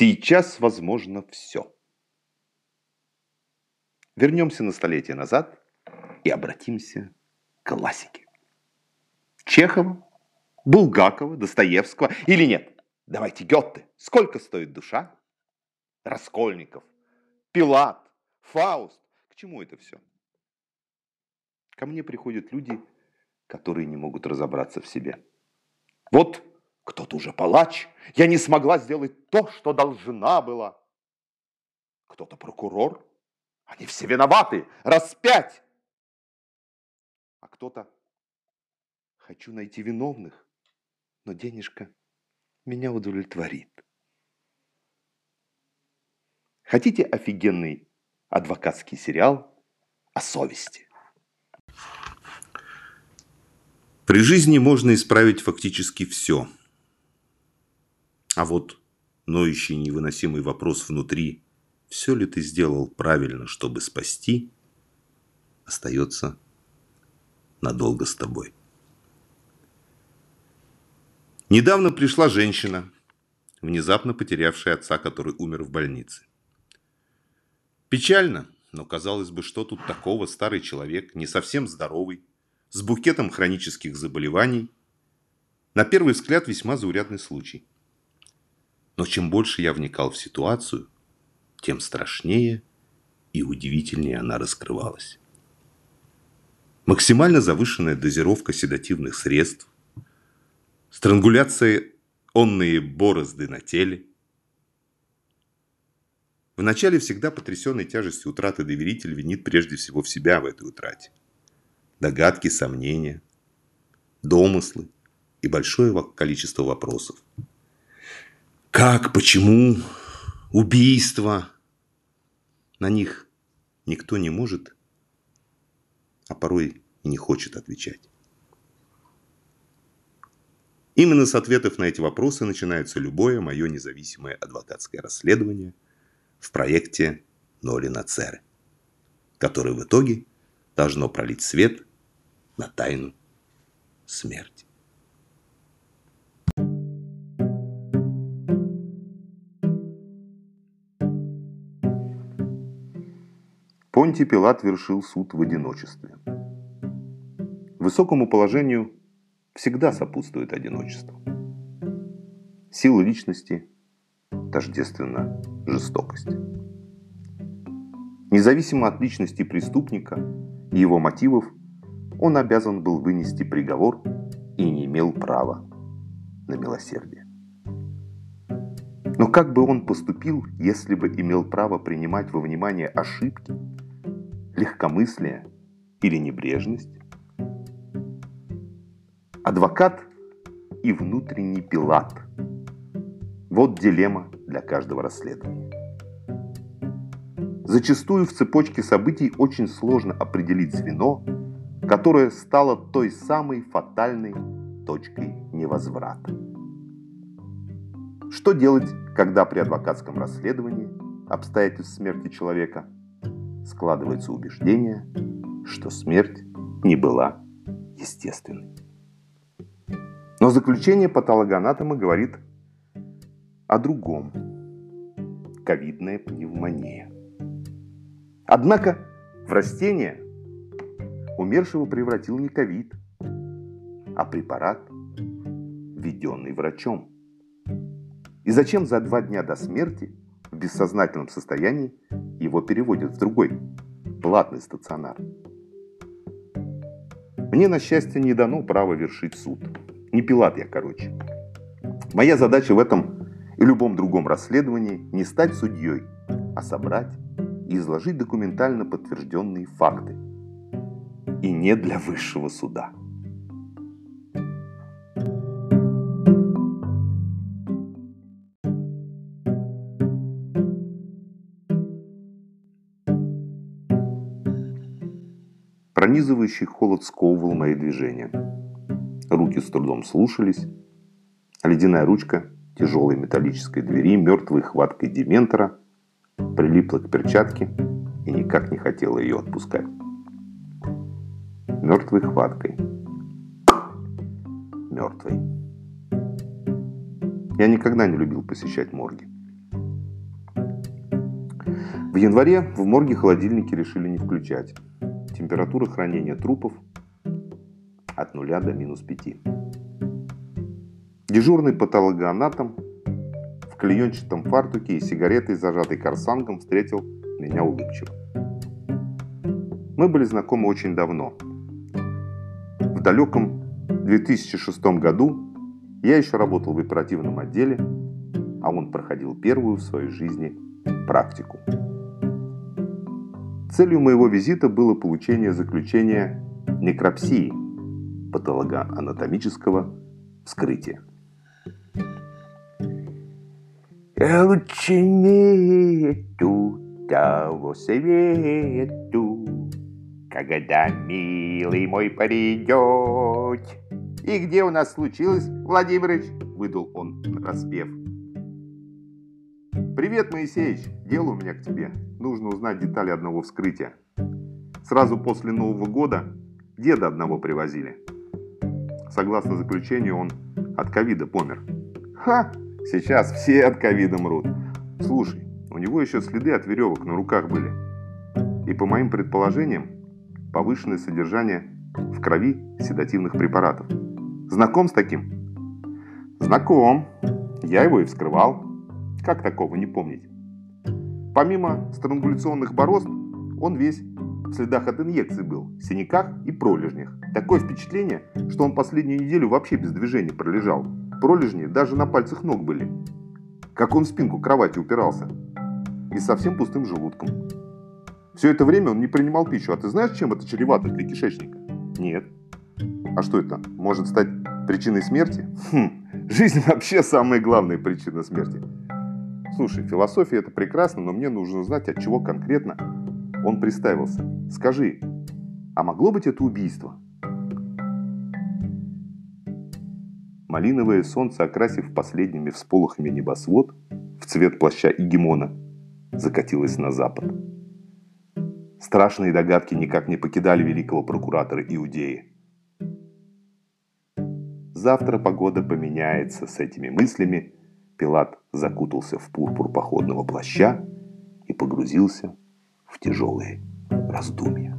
Сейчас возможно все. Вернемся на столетие назад и обратимся к классике. Чехова, Булгакова, Достоевского или нет? Давайте Гетте. Сколько стоит душа? Раскольников, Пилат, Фауст. К чему это все? Ко мне приходят люди, которые не могут разобраться в себе. Вот кто-то уже палач. Я не смогла сделать то, что должна была. Кто-то прокурор. Они все виноваты. Распять. А кто-то хочу найти виновных, но денежка меня удовлетворит. Хотите офигенный адвокатский сериал о совести? При жизни можно исправить фактически все – а вот ноющий невыносимый вопрос внутри, все ли ты сделал правильно, чтобы спасти, остается надолго с тобой. Недавно пришла женщина, внезапно потерявшая отца, который умер в больнице. Печально, но казалось бы, что тут такого старый человек, не совсем здоровый, с букетом хронических заболеваний. На первый взгляд весьма заурядный случай. Но чем больше я вникал в ситуацию, тем страшнее и удивительнее она раскрывалась. Максимально завышенная дозировка седативных средств, странгуляция онные борозды на теле. Вначале всегда потрясенный тяжестью утраты доверитель винит прежде всего в себя в этой утрате. Догадки, сомнения, домыслы и большое количество вопросов – как, почему, убийства. На них никто не может, а порой и не хочет отвечать. Именно с ответов на эти вопросы начинается любое мое независимое адвокатское расследование в проекте Нолина Церы, которое в итоге должно пролить свет на тайну смерти. Понтий Пилат вершил суд в одиночестве. Высокому положению всегда сопутствует одиночество. Сила личности тождественна жестокость. Независимо от личности преступника и его мотивов, он обязан был вынести приговор и не имел права на милосердие. Но как бы он поступил, если бы имел право принимать во внимание ошибки легкомыслие или небрежность? Адвокат и внутренний пилат. Вот дилемма для каждого расследования. Зачастую в цепочке событий очень сложно определить звено, которое стало той самой фатальной точкой невозврата. Что делать, когда при адвокатском расследовании обстоятельств смерти человека – складывается убеждение, что смерть не была естественной. Но заключение патологоанатома говорит о другом. Ковидная пневмония. Однако в растение умершего превратил не ковид, а препарат, введенный врачом. И зачем за два дня до смерти в бессознательном состоянии его переводят в другой, платный стационар. Мне, на счастье, не дано право вершить суд. Не пилат я, короче. Моя задача в этом и любом другом расследовании не стать судьей, а собрать и изложить документально подтвержденные факты. И не для высшего суда. Пронизывающий холод сковывал мои движения. Руки с трудом слушались, ледяная ручка тяжелой металлической двери мертвой хваткой дементора прилипла к перчатке и никак не хотела ее отпускать. Мертвой хваткой. Мертвой. Я никогда не любил посещать морги. В январе в морге холодильники решили не включать. Температура хранения трупов от 0 до минус 5. Дежурный патологоанатом в клеенчатом фартуке и сигаретой, зажатой корсангом, встретил меня улыбчиво. Мы были знакомы очень давно. В далеком 2006 году я еще работал в оперативном отделе, а он проходил первую в своей жизни практику. Целью моего визита было получение заключения некропсии, патологоанатомического вскрытия. Лучше нету того свету, когда милый мой придет. И где у нас случилось, Владимирович? Выдал он распев. Привет, Моисеевич. Дело у меня к тебе. Нужно узнать детали одного вскрытия. Сразу после Нового года деда одного привозили. Согласно заключению, он от ковида помер. Ха! Сейчас все от ковида мрут. Слушай, у него еще следы от веревок на руках были. И по моим предположениям, повышенное содержание в крови седативных препаратов. Знаком с таким? Знаком. Я его и вскрывал. Как такого не помнить? Помимо странгуляционных борозд, он весь в следах от инъекций был, синяках и пролежнях. Такое впечатление, что он последнюю неделю вообще без движения пролежал. Пролежни даже на пальцах ног были. Как он в спинку кровати упирался. И совсем пустым желудком. Все это время он не принимал пищу. А ты знаешь, чем это чревато для кишечника? Нет. А что это? Может стать причиной смерти? Хм, жизнь вообще самая главная причина смерти. Слушай, философия это прекрасно, но мне нужно знать, от чего конкретно он приставился. Скажи, а могло быть это убийство? Малиновое солнце, окрасив последними всполохами небосвод в цвет плаща Игемона, закатилось на запад. Страшные догадки никак не покидали великого прокуратора Иудеи. Завтра погода поменяется с этими мыслями. Пилат закутался в пурпур походного плаща и погрузился в тяжелые раздумья.